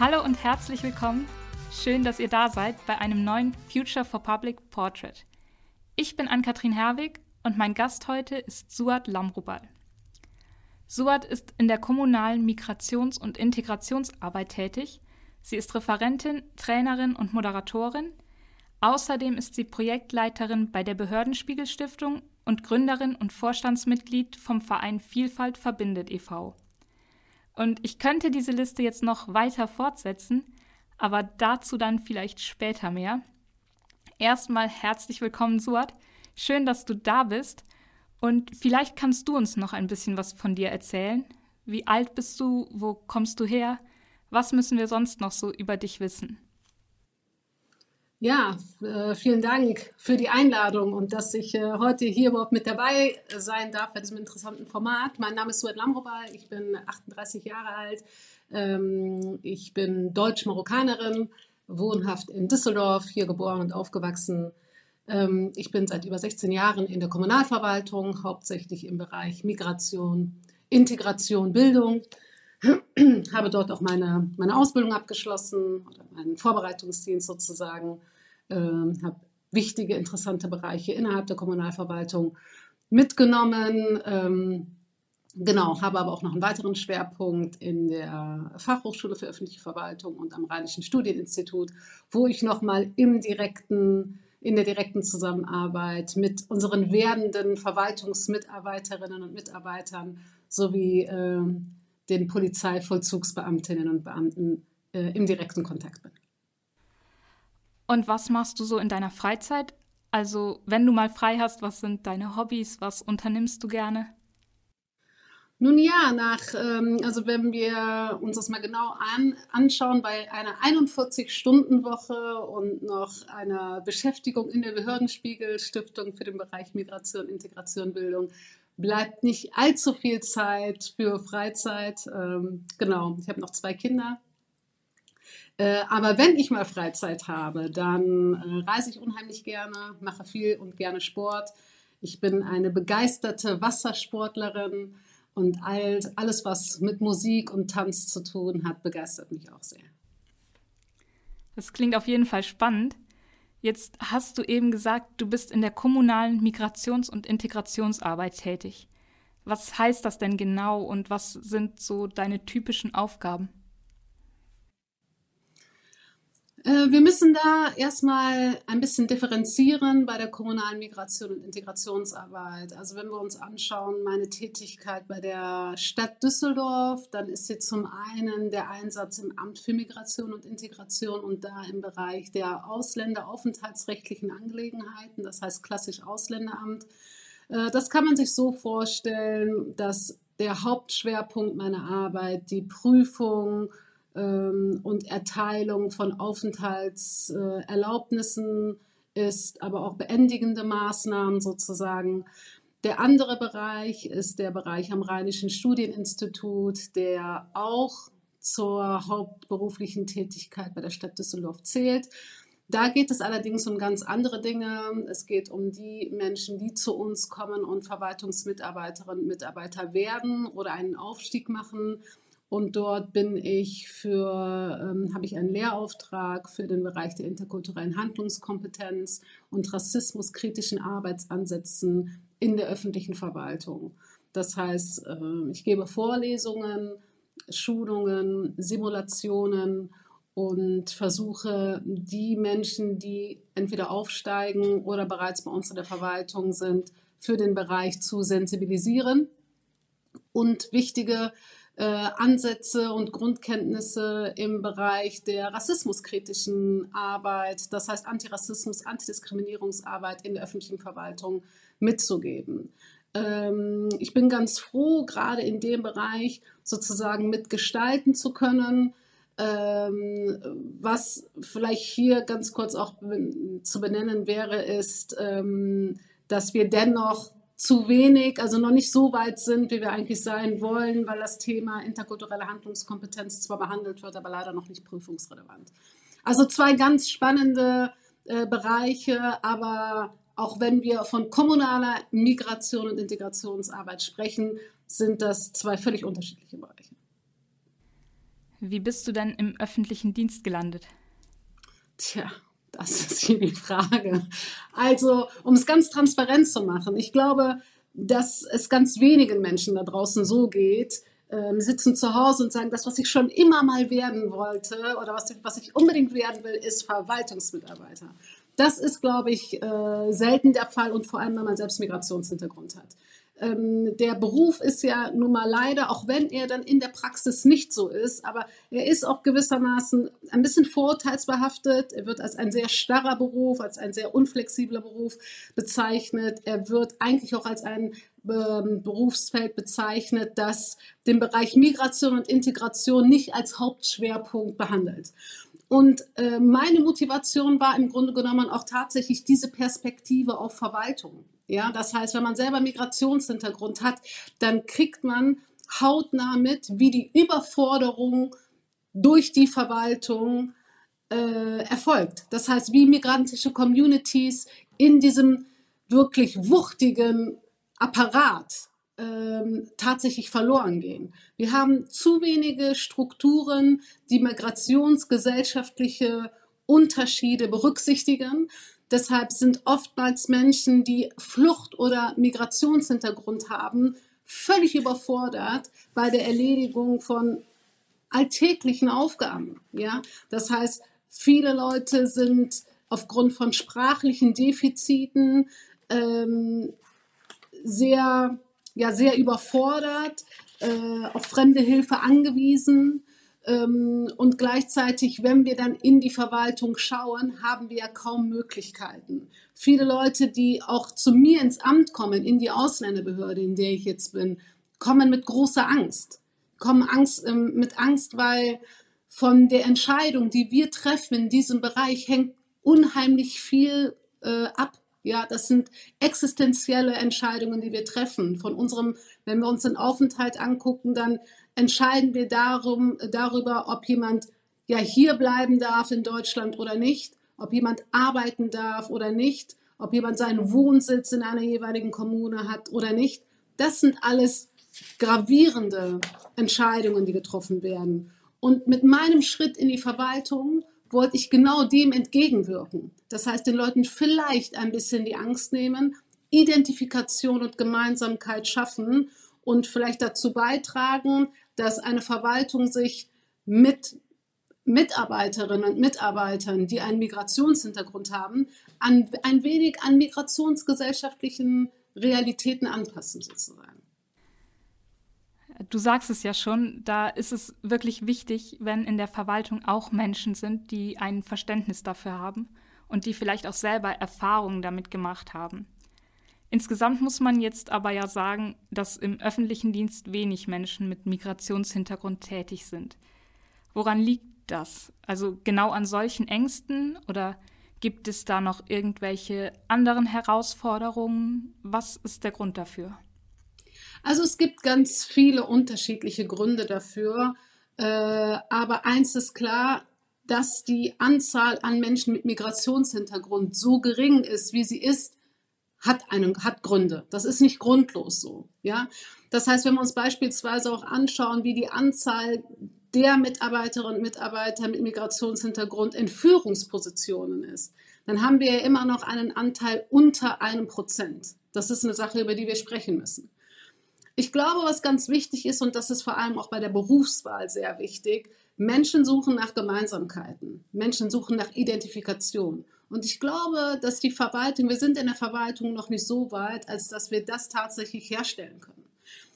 Hallo und herzlich willkommen. Schön, dass ihr da seid bei einem neuen Future for Public Portrait. Ich bin Ann-Kathrin Herwig und mein Gast heute ist Suat Lamrubal. Suat ist in der kommunalen Migrations- und Integrationsarbeit tätig. Sie ist Referentin, Trainerin und Moderatorin. Außerdem ist sie Projektleiterin bei der Behördenspiegel Stiftung und Gründerin und Vorstandsmitglied vom Verein Vielfalt verbindet e.V. Und ich könnte diese Liste jetzt noch weiter fortsetzen, aber dazu dann vielleicht später mehr. Erstmal herzlich willkommen, Suat. Schön, dass du da bist. Und vielleicht kannst du uns noch ein bisschen was von dir erzählen. Wie alt bist du? Wo kommst du her? Was müssen wir sonst noch so über dich wissen? Ja, äh, vielen Dank für die Einladung und dass ich äh, heute hier überhaupt mit dabei sein darf bei diesem interessanten Format. Mein Name ist Suat Lamrobal, ich bin 38 Jahre alt, ähm, ich bin Deutsch-Marokkanerin, wohnhaft in Düsseldorf, hier geboren und aufgewachsen. Ähm, ich bin seit über 16 Jahren in der Kommunalverwaltung, hauptsächlich im Bereich Migration, Integration, Bildung habe dort auch meine, meine Ausbildung abgeschlossen oder meinen Vorbereitungsdienst sozusagen, äh, habe wichtige, interessante Bereiche innerhalb der Kommunalverwaltung mitgenommen. Ähm, genau, habe aber auch noch einen weiteren Schwerpunkt in der Fachhochschule für öffentliche Verwaltung und am Rheinischen Studieninstitut, wo ich nochmal im direkten in der direkten Zusammenarbeit mit unseren werdenden Verwaltungsmitarbeiterinnen und Mitarbeitern sowie äh, den Polizeivollzugsbeamtinnen und Beamten äh, im direkten Kontakt bin. Und was machst du so in deiner Freizeit? Also, wenn du mal frei hast, was sind deine Hobbys? Was unternimmst du gerne? Nun ja, nach, ähm, also wenn wir uns das mal genau an, anschauen, bei einer 41-Stunden-Woche und noch einer Beschäftigung in der Behördenspiegel-Stiftung für den Bereich Migration, Integration, Bildung, bleibt nicht allzu viel Zeit für Freizeit. Ähm, genau, ich habe noch zwei Kinder. Äh, aber wenn ich mal Freizeit habe, dann äh, reise ich unheimlich gerne, mache viel und gerne Sport. Ich bin eine begeisterte Wassersportlerin und all, alles, was mit Musik und Tanz zu tun hat, begeistert mich auch sehr. Das klingt auf jeden Fall spannend. Jetzt hast du eben gesagt, du bist in der kommunalen Migrations- und Integrationsarbeit tätig. Was heißt das denn genau und was sind so deine typischen Aufgaben? Äh, wir müssen da erstmal ein bisschen differenzieren bei der kommunalen Migration und Integrationsarbeit. Also wenn wir uns anschauen, meine Tätigkeit bei der Stadt Düsseldorf, dann ist sie zum einen der Einsatz im Amt für Migration und Integration und da im Bereich der Ausländeraufenthaltsrechtlichen Angelegenheiten, das heißt klassisch Ausländeramt. Äh, das kann man sich so vorstellen, dass der Hauptschwerpunkt meiner Arbeit die Prüfung, ähm, und Erteilung von Aufenthaltserlaubnissen ist, aber auch beendigende Maßnahmen sozusagen. Der andere Bereich ist der Bereich am Rheinischen Studieninstitut, der auch zur hauptberuflichen Tätigkeit bei der Stadt Düsseldorf zählt. Da geht es allerdings um ganz andere Dinge. Es geht um die Menschen, die zu uns kommen und Verwaltungsmitarbeiterinnen und Mitarbeiter werden oder einen Aufstieg machen und dort bin ich für, ähm, habe ich einen Lehrauftrag für den Bereich der interkulturellen Handlungskompetenz und rassismuskritischen Arbeitsansätzen in der öffentlichen Verwaltung. Das heißt, äh, ich gebe Vorlesungen, Schulungen, Simulationen und versuche die Menschen, die entweder aufsteigen oder bereits bei uns in der Verwaltung sind, für den Bereich zu sensibilisieren und wichtige äh, Ansätze und Grundkenntnisse im Bereich der rassismuskritischen Arbeit, das heißt Antirassismus, Antidiskriminierungsarbeit in der öffentlichen Verwaltung mitzugeben. Ähm, ich bin ganz froh, gerade in dem Bereich sozusagen mitgestalten zu können. Ähm, was vielleicht hier ganz kurz auch zu benennen wäre, ist, ähm, dass wir dennoch zu wenig, also noch nicht so weit sind, wie wir eigentlich sein wollen, weil das Thema interkulturelle Handlungskompetenz zwar behandelt wird, aber leider noch nicht prüfungsrelevant. Also zwei ganz spannende äh, Bereiche, aber auch wenn wir von kommunaler Migration und Integrationsarbeit sprechen, sind das zwei völlig unterschiedliche Bereiche. Wie bist du denn im öffentlichen Dienst gelandet? Tja, das ist hier die Frage. Also, um es ganz transparent zu machen, ich glaube, dass es ganz wenigen Menschen da draußen so geht, ähm, sitzen zu Hause und sagen, das, was ich schon immer mal werden wollte oder was, was ich unbedingt werden will, ist Verwaltungsmitarbeiter. Das ist, glaube ich, äh, selten der Fall und vor allem, wenn man selbst Migrationshintergrund hat ähm, der Beruf ist ja nun mal leider, auch wenn er dann in der Praxis nicht so ist, aber er ist auch gewissermaßen ein bisschen vorurteilsbehaftet. Er wird als ein sehr starrer Beruf, als ein sehr unflexibler Beruf bezeichnet. Er wird eigentlich auch als ein ähm, Berufsfeld bezeichnet, das den Bereich Migration und Integration nicht als Hauptschwerpunkt behandelt. Und äh, meine Motivation war im Grunde genommen auch tatsächlich diese Perspektive auf Verwaltung. Ja, das heißt, wenn man selber Migrationshintergrund hat, dann kriegt man hautnah mit, wie die Überforderung durch die Verwaltung äh, erfolgt. Das heißt, wie migrantische Communities in diesem wirklich wuchtigen Apparat ähm, tatsächlich verloren gehen. Wir haben zu wenige Strukturen, die migrationsgesellschaftliche Unterschiede berücksichtigen. Deshalb sind oftmals Menschen, die Flucht- oder Migrationshintergrund haben, völlig überfordert bei der Erledigung von alltäglichen Aufgaben. Ja? Das heißt, viele Leute sind aufgrund von sprachlichen Defiziten ähm, sehr, ja, sehr überfordert, äh, auf fremde Hilfe angewiesen und gleichzeitig, wenn wir dann in die Verwaltung schauen, haben wir ja kaum Möglichkeiten. Viele Leute, die auch zu mir ins Amt kommen, in die Ausländerbehörde, in der ich jetzt bin, kommen mit großer Angst. Kommen Angst, ähm, mit Angst, weil von der Entscheidung, die wir treffen in diesem Bereich, hängt unheimlich viel äh, ab. Ja, das sind existenzielle Entscheidungen, die wir treffen. Von unserem, wenn wir uns den Aufenthalt angucken, dann entscheiden wir darum, darüber, ob jemand ja hier bleiben darf in Deutschland oder nicht, ob jemand arbeiten darf oder nicht, ob jemand seinen Wohnsitz in einer jeweiligen Kommune hat oder nicht. Das sind alles gravierende Entscheidungen, die getroffen werden. Und mit meinem Schritt in die Verwaltung wollte ich genau dem entgegenwirken. Das heißt, den Leuten vielleicht ein bisschen die Angst nehmen, Identifikation und Gemeinsamkeit schaffen und vielleicht dazu beitragen, dass eine Verwaltung sich mit Mitarbeiterinnen und Mitarbeitern, die einen Migrationshintergrund haben, an, ein wenig an migrationsgesellschaftlichen Realitäten anpassen sozusagen. Du sagst es ja schon, da ist es wirklich wichtig, wenn in der Verwaltung auch Menschen sind, die ein Verständnis dafür haben und die vielleicht auch selber Erfahrungen damit gemacht haben. Insgesamt muss man jetzt aber ja sagen, dass im öffentlichen Dienst wenig Menschen mit Migrationshintergrund tätig sind. Woran liegt das? Also genau an solchen Ängsten oder gibt es da noch irgendwelche anderen Herausforderungen? Was ist der Grund dafür? Also es gibt ganz viele unterschiedliche Gründe dafür, äh, aber eins ist klar, dass die Anzahl an Menschen mit Migrationshintergrund so gering ist, wie sie ist, hat, einen, hat Gründe. Das ist nicht grundlos so. Ja? Das heißt, wenn wir uns beispielsweise auch anschauen, wie die Anzahl der Mitarbeiterinnen und Mitarbeiter mit Migrationshintergrund in Führungspositionen ist, dann haben wir ja immer noch einen Anteil unter einem Prozent. Das ist eine Sache, über die wir sprechen müssen. Ich glaube, was ganz wichtig ist, und das ist vor allem auch bei der Berufswahl sehr wichtig, Menschen suchen nach Gemeinsamkeiten. Menschen suchen nach Identifikation. Und ich glaube, dass die Verwaltung, wir sind in der Verwaltung noch nicht so weit, als dass wir das tatsächlich herstellen können.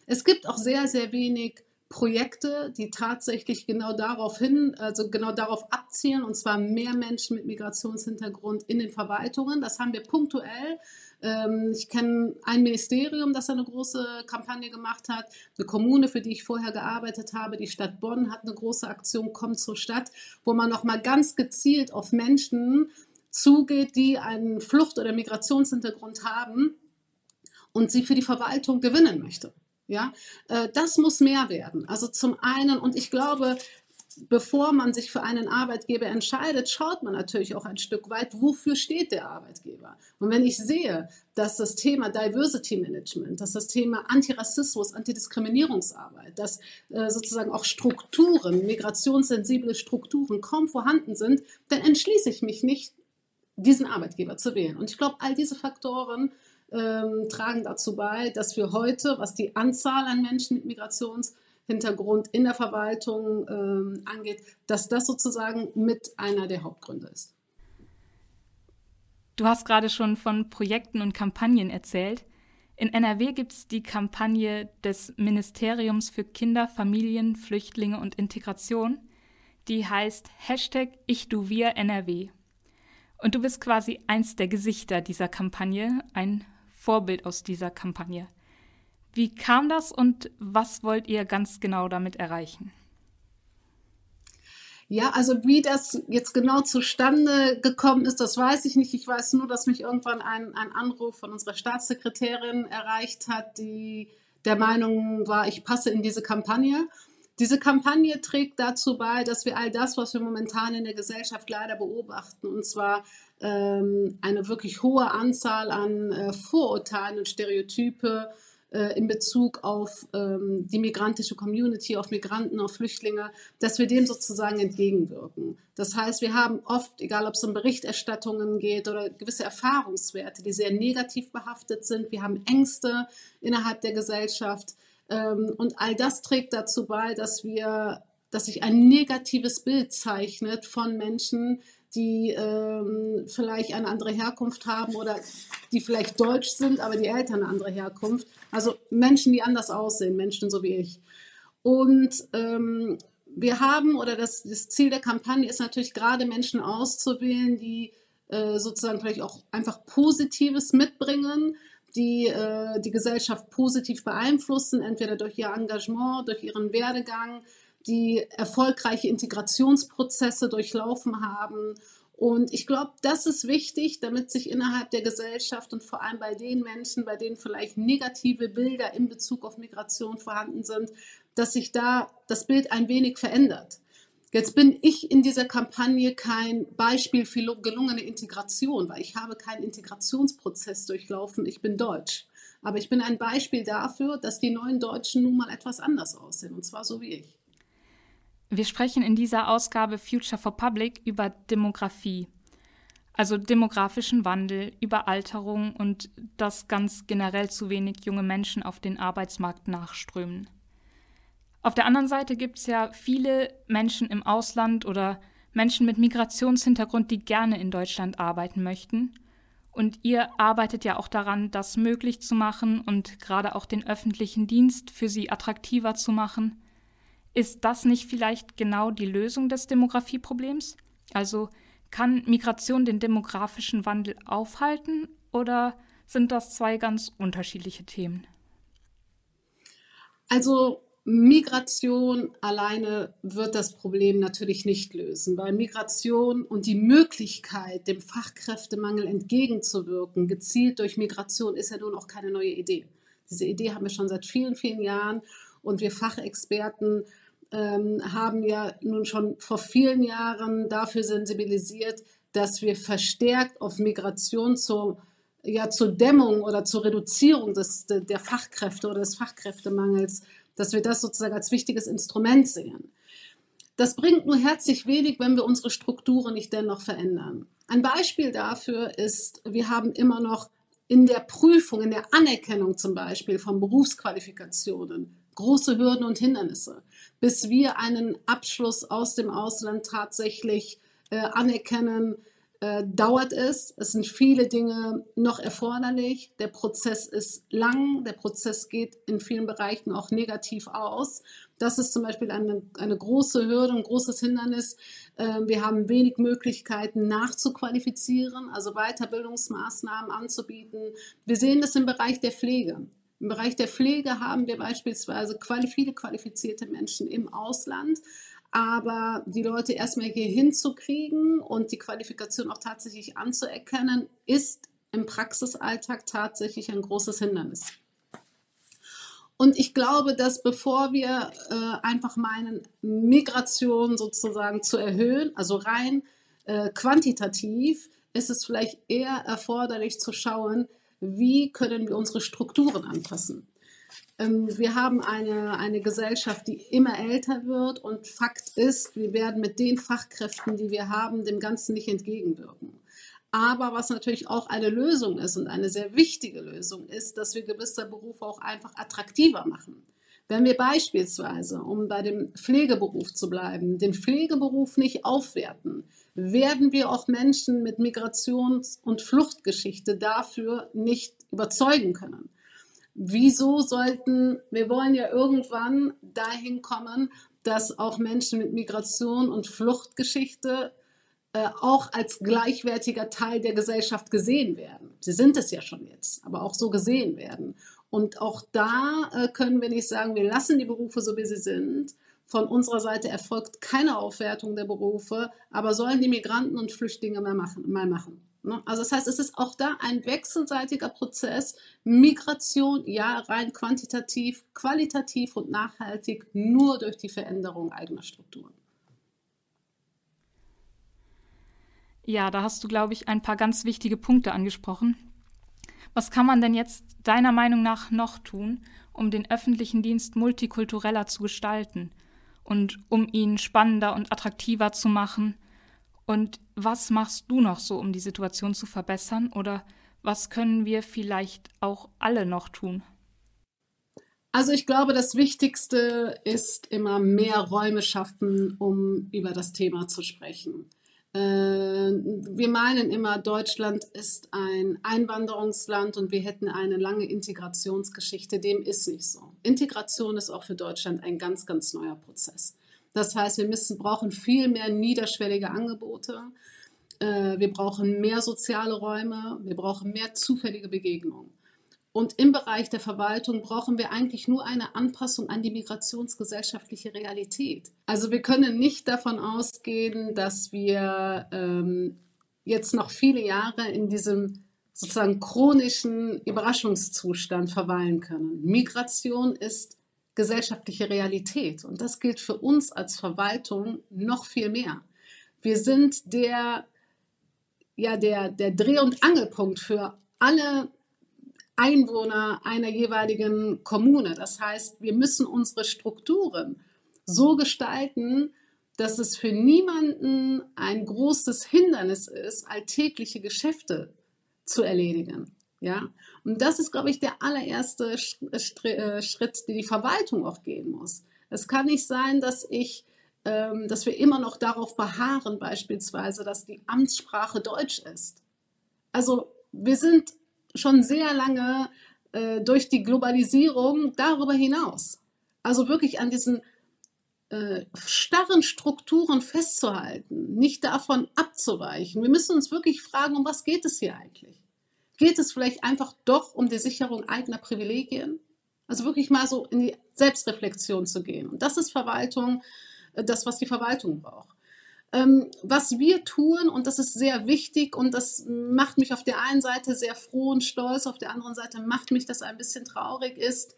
Es gibt auch sehr, sehr wenig Projekte, die tatsächlich genau darauf hin, also genau darauf abzielen, und zwar mehr Menschen mit Migrationshintergrund in den Verwaltungen. Das haben wir punktuell. Ähm, ich kenne ein Ministerium, das eine große Kampagne gemacht hat, eine Kommune, für die ich vorher gearbeitet habe, die Stadt Bonn hat eine große Aktion Kommt zur Stadt, wo man nochmal ganz gezielt auf Menschen zugeht, die einen Flucht- oder Migrationshintergrund haben und sie für die Verwaltung gewinnen möchte. Ja, äh, das muss mehr werden. Also zum einen, und ich glaube, bevor man sich für einen Arbeitgeber entscheidet, schaut man natürlich auch ein Stück weit, wofür steht der Arbeitgeber. Und wenn ich sehe, dass das Thema Diversity Management, dass das Thema Antirassismus, Antidiskriminierungsarbeit, dass äh, sozusagen auch Strukturen, migrationssensible Strukturen kaum vorhanden sind, dann entschließe ich mich nicht, diesen Arbeitgeber zu wählen. Und ich glaube, all diese Faktoren ähm, tragen dazu bei, dass wir heute, was die Anzahl an Menschen mit Migrationshintergrund in der Verwaltung ähm, angeht, dass das sozusagen mit einer der Hauptgründe ist. Du hast gerade schon von Projekten und Kampagnen erzählt. In NRW gibt es die Kampagne des Ministeriums für Kinder, Familien, Flüchtlinge und Integration. Die heißt Hashtag Ich du wir NRW. Und du bist quasi eins der Gesichter dieser Kampagne, ein Vorbild aus dieser Kampagne. Wie kam das und was wollt ihr ganz genau damit erreichen? Ja, also wie das jetzt genau zustande gekommen ist, das weiß ich nicht. Ich weiß nur, dass mich irgendwann ein, ein Anruf von unserer Staatssekretärin erreicht hat, die der Meinung war, ich passe in diese Kampagne. Diese Kampagne trägt dazu bei, dass wir all das, was wir momentan in der Gesellschaft leider beobachten, und zwar ähm, eine wirklich hohe Anzahl an äh, Vorurteilen und Stereotype äh, in Bezug auf ähm, die migrantische Community, auf Migranten, auf Flüchtlinge, dass wir dem sozusagen entgegenwirken. Das heißt, wir haben oft, egal ob es um Berichterstattungen geht oder gewisse Erfahrungswerte, die sehr negativ behaftet sind. Wir haben Ängste innerhalb der Gesellschaft. Ähm, und all das trägt dazu bei, dass wir, dass sich ein negatives Bild zeichnet von Menschen, die ähm, vielleicht eine andere Herkunft haben oder die vielleicht deutsch sind, aber die Eltern eine andere Herkunft. Also Menschen, die anders aussehen, Menschen so wie ich. Und ähm, wir haben, oder das, das, Ziel der Kampagne ist natürlich gerade Menschen auszuwählen, die äh, sozusagen vielleicht auch einfach Positives mitbringen, die äh, die Gesellschaft positiv beeinflussen, entweder durch ihr Engagement, durch ihren Werdegang, die erfolgreiche Integrationsprozesse durchlaufen haben. Und ich glaube, das ist wichtig, damit sich innerhalb der Gesellschaft und vor allem bei den Menschen, bei denen vielleicht negative Bilder in Bezug auf Migration vorhanden sind, dass sich da das Bild ein wenig verändert. Jetzt bin ich in dieser Kampagne kein Beispiel für gelungene Integration, weil ich habe keinen Integrationsprozess durchlaufen. Ich bin deutsch. Aber ich bin ein Beispiel dafür, dass die neuen Deutschen nun mal etwas anders aussehen, und zwar so wie ich. Wir sprechen in dieser Ausgabe Future for Public über Demografie, also demografischen Wandel, Überalterung und dass ganz generell zu wenig junge Menschen auf den Arbeitsmarkt nachströmen. Auf der anderen Seite gibt es ja viele Menschen im Ausland oder Menschen mit Migrationshintergrund, die gerne in Deutschland arbeiten möchten. Und ihr arbeitet ja auch daran, das möglich zu machen und gerade auch den öffentlichen Dienst für sie attraktiver zu machen. Ist das nicht vielleicht genau die Lösung des Demografieproblems? Also kann Migration den demografischen Wandel aufhalten oder sind das zwei ganz unterschiedliche Themen? Also Migration alleine wird das Problem natürlich nicht lösen, weil Migration und die Möglichkeit, dem Fachkräftemangel entgegenzuwirken, gezielt durch Migration, ist ja nun auch keine neue Idee. Diese Idee haben wir schon seit vielen, vielen Jahren und wir Fachexperten ähm, haben ja nun schon vor vielen Jahren dafür sensibilisiert, dass wir verstärkt auf Migration zur, ja, zur Dämmung oder zur Reduzierung des, der Fachkräfte oder des Fachkräftemangels dass wir das sozusagen als wichtiges Instrument sehen. Das bringt nur herzlich wenig, wenn wir unsere Strukturen nicht dennoch verändern. Ein Beispiel dafür ist, wir haben immer noch in der Prüfung, in der Anerkennung zum Beispiel von Berufsqualifikationen große Hürden und Hindernisse, bis wir einen Abschluss aus dem Ausland tatsächlich äh, anerkennen, äh, dauert es. Es sind viele Dinge noch erforderlich. Der Prozess ist lang. Der Prozess geht in vielen Bereichen auch negativ aus. Das ist zum Beispiel eine, eine große Hürde, ein großes Hindernis. Äh, wir haben wenig Möglichkeiten nachzuqualifizieren, also Weiterbildungsmaßnahmen anzubieten. Wir sehen das im Bereich der Pflege. Im Bereich der Pflege haben wir beispielsweise viele qualifizierte Menschen im Ausland, aber die Leute erstmal hier hinzukriegen und die Qualifikation auch tatsächlich anzuerkennen, ist im Praxisalltag tatsächlich ein großes Hindernis. Und ich glaube, dass bevor wir äh, einfach meinen, Migration sozusagen zu erhöhen, also rein äh, quantitativ, ist es vielleicht eher erforderlich zu schauen, wie können wir unsere Strukturen anpassen. Ähm, wir haben eine, eine Gesellschaft, die immer älter wird und Fakt ist, wir werden mit den Fachkräften, die wir haben, dem Ganzen nicht entgegenwirken. Aber was natürlich auch eine Lösung ist und eine sehr wichtige Lösung ist, dass wir gewisse Berufe auch einfach attraktiver machen. Wenn wir beispielsweise, um bei dem Pflegeberuf zu bleiben, den Pflegeberuf nicht aufwerten, werden wir auch Menschen mit Migrations- und Fluchtgeschichte dafür nicht überzeugen können. Wieso sollten, wir wollen ja irgendwann dahin kommen, dass auch Menschen mit Migration und Fluchtgeschichte äh, auch als gleichwertiger Teil der Gesellschaft gesehen werden. Sie sind es ja schon jetzt, aber auch so gesehen werden. Und auch da äh, können wir nicht sagen, wir lassen die Berufe so, wie sie sind. Von unserer Seite erfolgt keine Aufwertung der Berufe, aber sollen die Migranten und Flüchtlinge mal machen. Mal machen. Ne? Also das heißt, es ist auch da ein wechselseitiger Prozess. Migration, ja, rein quantitativ, qualitativ und nachhaltig nur durch die Veränderung eigener Strukturen. Ja, da hast du, glaube ich, ein paar ganz wichtige Punkte angesprochen. Was kann man denn jetzt deiner Meinung nach noch tun, um den öffentlichen Dienst multikultureller zu gestalten und um ihn spannender und attraktiver zu machen? Und was machst du noch so, um die Situation zu verbessern? Oder was können wir vielleicht auch alle noch tun? Also ich glaube, das Wichtigste ist immer mehr Räume schaffen, um über das Thema zu sprechen. Äh, wir meinen immer, Deutschland ist ein Einwanderungsland und wir hätten eine lange Integrationsgeschichte. Dem ist nicht so. Integration ist auch für Deutschland ein ganz, ganz neuer Prozess. Das heißt, wir müssen, brauchen viel mehr niederschwellige Angebote. Äh, wir brauchen mehr soziale Räume. Wir brauchen mehr zufällige Begegnungen. Und im Bereich der Verwaltung brauchen wir eigentlich nur eine Anpassung an die migrationsgesellschaftliche Realität. Also wir können nicht davon ausgehen, dass wir ähm, jetzt noch viele Jahre in diesem sozusagen chronischen Überraschungszustand verweilen können. Migration ist gesellschaftliche Realität und das gilt für uns als Verwaltung noch viel mehr. Wir sind der, ja, der, der Dreh- und Angelpunkt für alle Einwohner einer jeweiligen Kommune. Das heißt, wir müssen unsere Strukturen so gestalten, dass es für niemanden ein großes Hindernis ist, alltägliche Geschäfte zu erledigen. Ja, und das ist, glaube ich, der allererste äh, Schritt, den die Verwaltung auch gehen muss. Es kann nicht sein, dass ich, ähm, dass wir immer noch darauf beharren, beispielsweise, dass die Amtssprache Deutsch ist. Also wir sind schon sehr lange äh, durch die Globalisierung darüber hinaus. Also wirklich an diesen äh, starren Strukturen festzuhalten, nicht davon abzuweichen. Wir müssen uns wirklich fragen, um was geht es hier eigentlich? Geht es vielleicht einfach doch um die Sicherung eigener Privilegien? Also wirklich mal so in die Selbstreflexion zu gehen. Und das ist Verwaltung, äh, das, was die Verwaltung braucht. Ähm, was wir tun, und das ist sehr wichtig und das macht mich auf der einen Seite sehr froh und stolz, auf der anderen Seite macht mich das ein bisschen traurig, ist,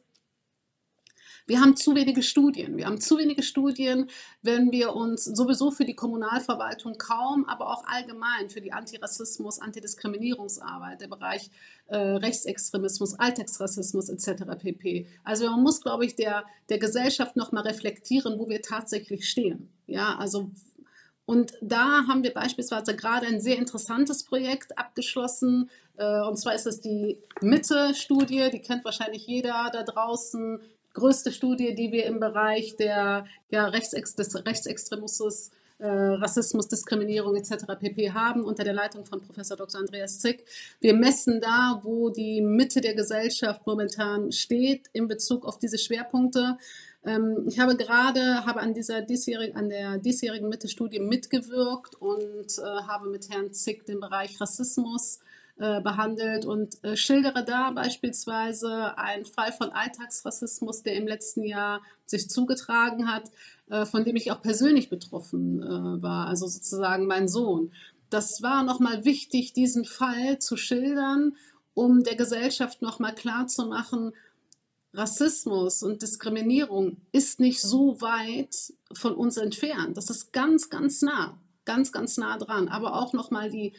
wir haben zu wenige Studien. Wir haben zu wenige Studien, wenn wir uns sowieso für die Kommunalverwaltung kaum, aber auch allgemein für die Antirassismus, Antidiskriminierungsarbeit, der Bereich äh, Rechtsextremismus, Alltagsrassismus etc. pp. Also man muss, glaube ich, der, der Gesellschaft nochmal reflektieren, wo wir tatsächlich stehen. Ja, also und da haben wir beispielsweise gerade ein sehr interessantes Projekt abgeschlossen. Äh, und zwar ist es die Mitte-Studie, die kennt wahrscheinlich jeder da draußen. Größte Studie, die wir im Bereich der ja, Rechtsex des Rechtsextremismus, äh, Rassismus, Diskriminierung etc. pp. haben, unter der Leitung von Professor Dr. Andreas Zick. Wir messen da, wo die Mitte der Gesellschaft momentan steht in Bezug auf diese Schwerpunkte. Ähm, ich habe gerade habe an dieser diesjährigen, an der diesjährigen Mitte-Studie mitgewirkt und äh, habe mit Herrn Zick den Bereich Rassismus äh, behandelt und äh, schildere da beispielsweise einen Fall von Alltagsrassismus, der im letzten Jahr sich zugetragen hat, äh, von dem ich auch persönlich betroffen äh, war, also sozusagen mein Sohn. Das war nochmal wichtig, diesen Fall zu schildern, um der Gesellschaft nochmal klarzumachen, Rassismus und Diskriminierung ist nicht so weit von uns entfernt. Das ist ganz, ganz nah, ganz, ganz nah dran. Aber auch nochmal die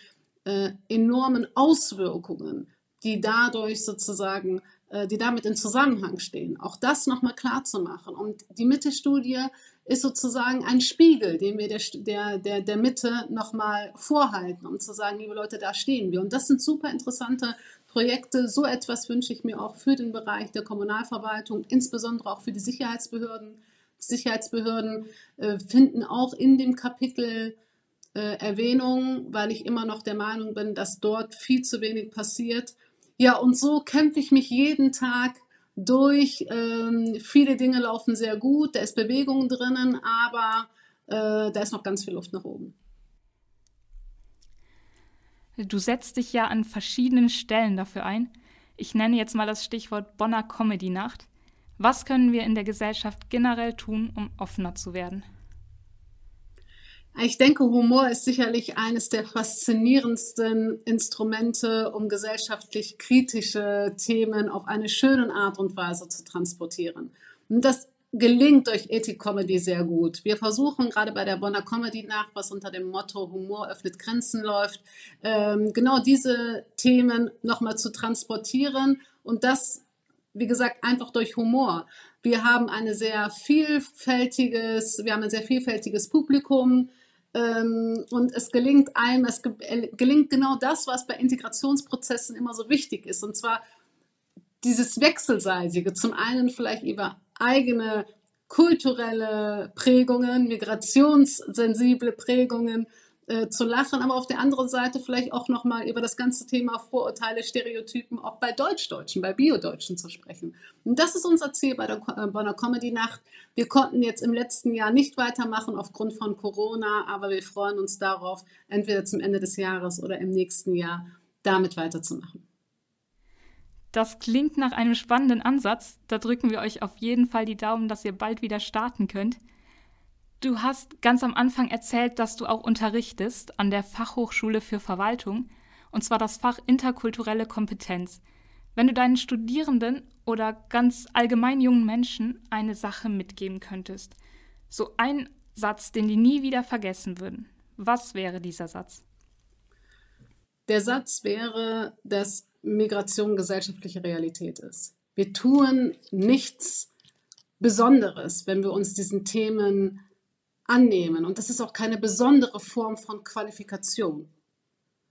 äh, enormen Auswirkungen, die dadurch sozusagen, äh, die damit in Zusammenhang stehen. Auch das nochmal klar zu machen. Und die Mitte-Studie ist sozusagen ein Spiegel, den wir der, der, der, der Mitte nochmal vorhalten, um zu sagen, liebe Leute, da stehen wir. Und das sind super interessante Projekte. So etwas wünsche ich mir auch für den Bereich der Kommunalverwaltung, insbesondere auch für die Sicherheitsbehörden. Sicherheitsbehörden äh, finden auch in dem Kapitel äh, Erwähnung, weil ich immer noch der Meinung bin, dass dort viel zu wenig passiert. Ja, und so kämpfe ich mich jeden Tag durch. Ähm, viele Dinge laufen sehr gut, da ist Bewegung drinnen, aber äh, da ist noch ganz viel Luft nach oben. Du setzt dich ja an verschiedenen Stellen dafür ein. Ich nenne jetzt mal das Stichwort Bonner Comedy Nacht. Was können wir in der Gesellschaft generell tun, um offener zu werden? Ich denke, Humor ist sicherlich eines der faszinierendsten Instrumente, um gesellschaftlich kritische Themen auf eine schöne Art und Weise zu transportieren. Und das gelingt durch Ethik-Comedy sehr gut. Wir versuchen gerade bei der Bonner Comedy Nacht, was unter dem Motto Humor öffnet Grenzen läuft, ähm, genau diese Themen nochmal zu transportieren und das, wie gesagt, einfach durch Humor. Wir haben eine sehr vielfältiges, wir haben ein sehr vielfältiges Publikum. Ähm, und es gelingt einem, es gelingt genau das, was bei Integrationsprozessen immer so wichtig ist. Und zwar dieses Wechselseitige. Zum einen vielleicht über eigene kulturelle Prägungen, migrationssensible Prägungen äh, zu lachen, aber auf der anderen Seite vielleicht auch nochmal über das ganze Thema Vorurteile, Stereotypen auch bei Deutschdeutschen, bei Biodeutschen zu sprechen. Und das ist unser Ziel bei der äh, Bonner Comedy Nacht. Wir konnten jetzt im letzten Jahr nicht weitermachen aufgrund von Corona, aber wir freuen uns darauf, entweder zum Ende des Jahres oder im nächsten Jahr damit weiterzumachen. Das klingt nach einem spannenden Ansatz. Da drücken wir euch auf jeden Fall die Daumen, dass ihr bald wieder starten könnt. Du hast ganz am Anfang erzählt, dass du auch unterrichtest an der Fachhochschule für Verwaltung, und zwar das Fach interkulturelle Kompetenz. Wenn du deinen Studierenden oder ganz allgemein jungen Menschen eine Sache mitgeben könntest, so ein Satz, den die nie wieder vergessen würden, was wäre dieser Satz? Der Satz wäre, dass Migration gesellschaftliche Realität ist. Wir tun nichts Besonderes, wenn wir uns diesen Themen annehmen. Und das ist auch keine besondere Form von Qualifikation,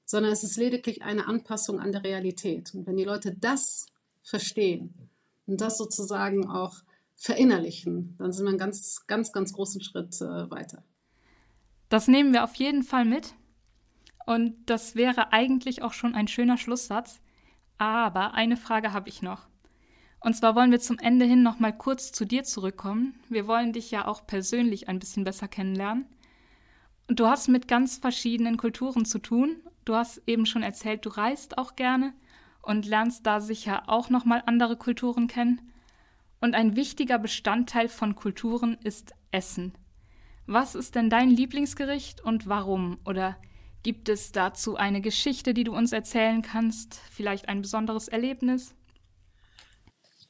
sondern es ist lediglich eine Anpassung an der Realität. Und wenn die Leute das verstehen und das sozusagen auch verinnerlichen, dann sind wir einen ganz, ganz, ganz großen Schritt äh, weiter. Das nehmen wir auf jeden Fall mit. Und das wäre eigentlich auch schon ein schöner Schlusssatz. Aber eine Frage habe ich noch. Und zwar wollen wir zum Ende hin noch mal kurz zu dir zurückkommen. Wir wollen dich ja auch persönlich ein bisschen besser kennenlernen. Und du hast mit ganz verschiedenen Kulturen zu tun. Du hast eben schon erzählt, du reist auch gerne und lernst da sicher auch noch mal andere Kulturen kennen. Und ein wichtiger Bestandteil von Kulturen ist Essen. Was ist denn dein Lieblingsgericht und warum? Oder Gibt es dazu eine Geschichte, die du uns erzählen kannst? Vielleicht ein besonderes Erlebnis?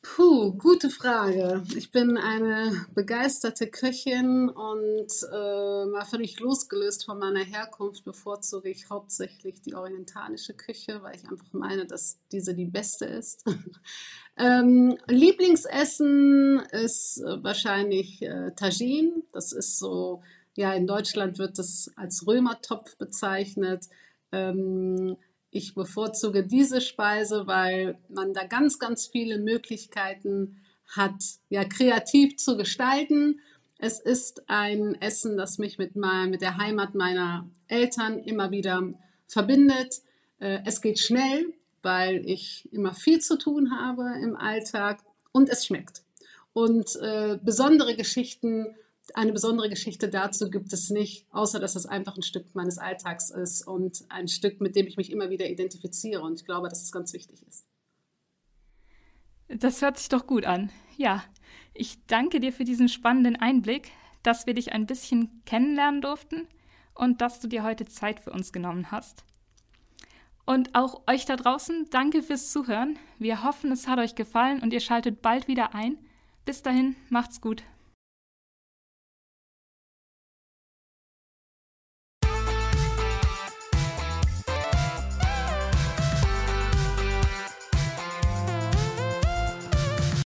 Puh, gute Frage. Ich bin eine begeisterte Köchin und äh, mal völlig losgelöst von meiner Herkunft bevorzuge ich hauptsächlich die orientalische Küche, weil ich einfach meine, dass diese die beste ist. ähm, Lieblingsessen ist wahrscheinlich äh, Tagine. Das ist so ja, in Deutschland wird das als Römertopf bezeichnet. Ähm, ich bevorzuge diese Speise, weil man da ganz, ganz viele Möglichkeiten hat, ja, kreativ zu gestalten. Es ist ein Essen, das mich mit, mein, mit der Heimat meiner Eltern immer wieder verbindet. Äh, es geht schnell, weil ich immer viel zu tun habe im Alltag und es schmeckt. Und äh, besondere Geschichten eine besondere Geschichte dazu gibt es nicht, außer dass es einfach ein Stück meines Alltags ist und ein Stück, mit dem ich mich immer wieder identifiziere. Und ich glaube, dass es ganz wichtig ist. Das hört sich doch gut an. Ja, ich danke dir für diesen spannenden Einblick, dass wir dich ein bisschen kennenlernen durften und dass du dir heute Zeit für uns genommen hast. Und auch euch da draußen, danke fürs Zuhören. Wir hoffen, es hat euch gefallen und ihr schaltet bald wieder ein. Bis dahin, macht's gut.